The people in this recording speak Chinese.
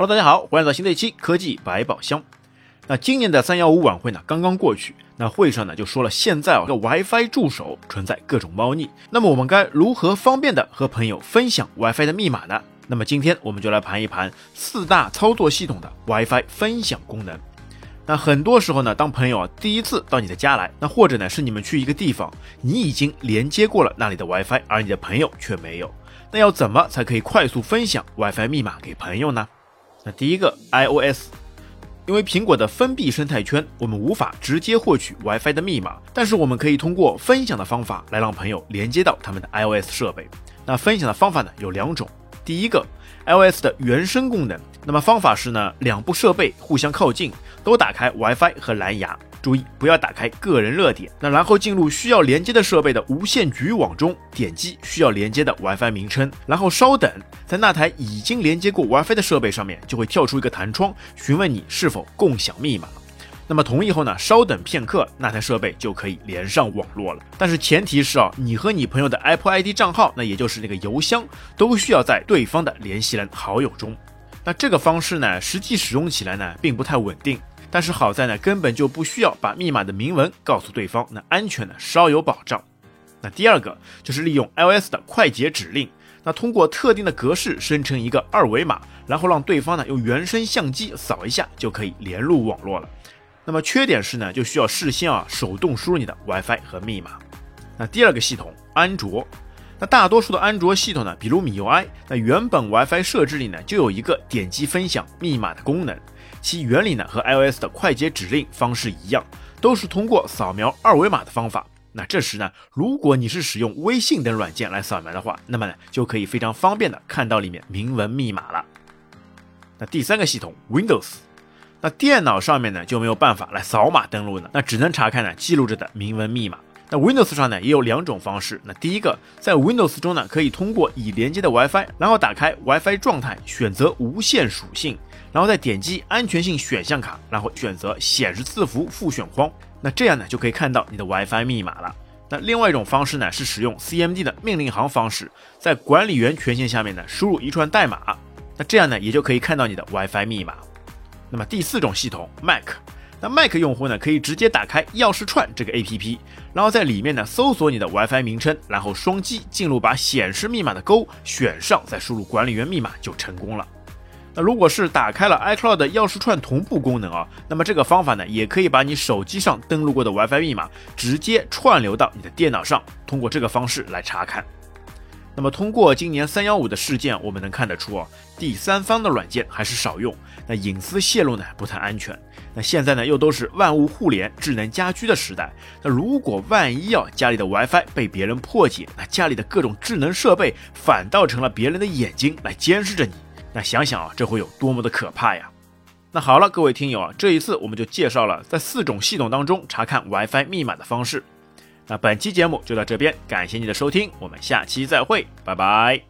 Hello，大家好，欢迎来到新的一期科技百宝箱。那今年的三幺五晚会呢刚刚过去，那会上呢就说了，现在啊这 WiFi 助手存在各种猫腻，那么我们该如何方便的和朋友分享 WiFi 的密码呢？那么今天我们就来盘一盘四大操作系统的 WiFi 分享功能。那很多时候呢，当朋友啊第一次到你的家来，那或者呢是你们去一个地方，你已经连接过了那里的 WiFi，而你的朋友却没有，那要怎么才可以快速分享 WiFi 密码给朋友呢？那第一个 iOS，因为苹果的封闭生态圈，我们无法直接获取 WiFi 的密码，但是我们可以通过分享的方法来让朋友连接到他们的 iOS 设备。那分享的方法呢有两种，第一个 iOS 的原生功能，那么方法是呢两部设备互相靠近，都打开 WiFi 和蓝牙。注意不要打开个人热点，那然后进入需要连接的设备的无线局域网中，点击需要连接的 WiFi 名称，然后稍等，在那台已经连接过 WiFi 的设备上面就会跳出一个弹窗，询问你是否共享密码。那么同意后呢，稍等片刻，那台设备就可以连上网络了。但是前提是啊，你和你朋友的 Apple ID 账号，那也就是那个邮箱，都需要在对方的联系人好友中。那这个方式呢，实际使用起来呢，并不太稳定。但是好在呢，根本就不需要把密码的明文告诉对方，那安全呢稍有保障。那第二个就是利用 iOS 的快捷指令，那通过特定的格式生成一个二维码，然后让对方呢用原生相机扫一下就可以连入网络了。那么缺点是呢，就需要事先啊手动输入你的 WiFi 和密码。那第二个系统安卓，那大多数的安卓系统呢，比如米 UI，那原本 WiFi 设置里呢就有一个点击分享密码的功能。其原理呢和 iOS 的快捷指令方式一样，都是通过扫描二维码的方法。那这时呢，如果你是使用微信等软件来扫描的话，那么呢就可以非常方便的看到里面明文密码了。那第三个系统 Windows，那电脑上面呢就没有办法来扫码登录呢，那只能查看呢记录着的明文密码。那 Windows 上呢也有两种方式。那第一个，在 Windows 中呢可以通过已连接的 WiFi，然后打开 WiFi 状态，选择无线属性，然后再点击安全性选项卡，然后选择显示字符复选框。那这样呢就可以看到你的 WiFi 密码了。那另外一种方式呢是使用 CMD 的命令行方式，在管理员权限下面呢输入一串代码，那这样呢也就可以看到你的 WiFi 密码。那么第四种系统 Mac。那 Mac 用户呢，可以直接打开钥匙串这个 APP，然后在里面呢搜索你的 WiFi 名称，然后双击进入把显示密码的勾选上，再输入管理员密码就成功了。那如果是打开了 iCloud 的钥匙串同步功能啊，那么这个方法呢，也可以把你手机上登录过的 WiFi 密码直接串流到你的电脑上，通过这个方式来查看。那么通过今年三幺五的事件，我们能看得出啊，第三方的软件还是少用，那隐私泄露呢不太安全。那现在呢又都是万物互联、智能家居的时代，那如果万一啊家里的 WiFi 被别人破解，那家里的各种智能设备反倒成了别人的眼睛来监视着你，那想想啊这会有多么的可怕呀！那好了，各位听友啊，这一次我们就介绍了在四种系统当中查看 WiFi 密码的方式。那本期节目就到这边，感谢你的收听，我们下期再会，拜拜。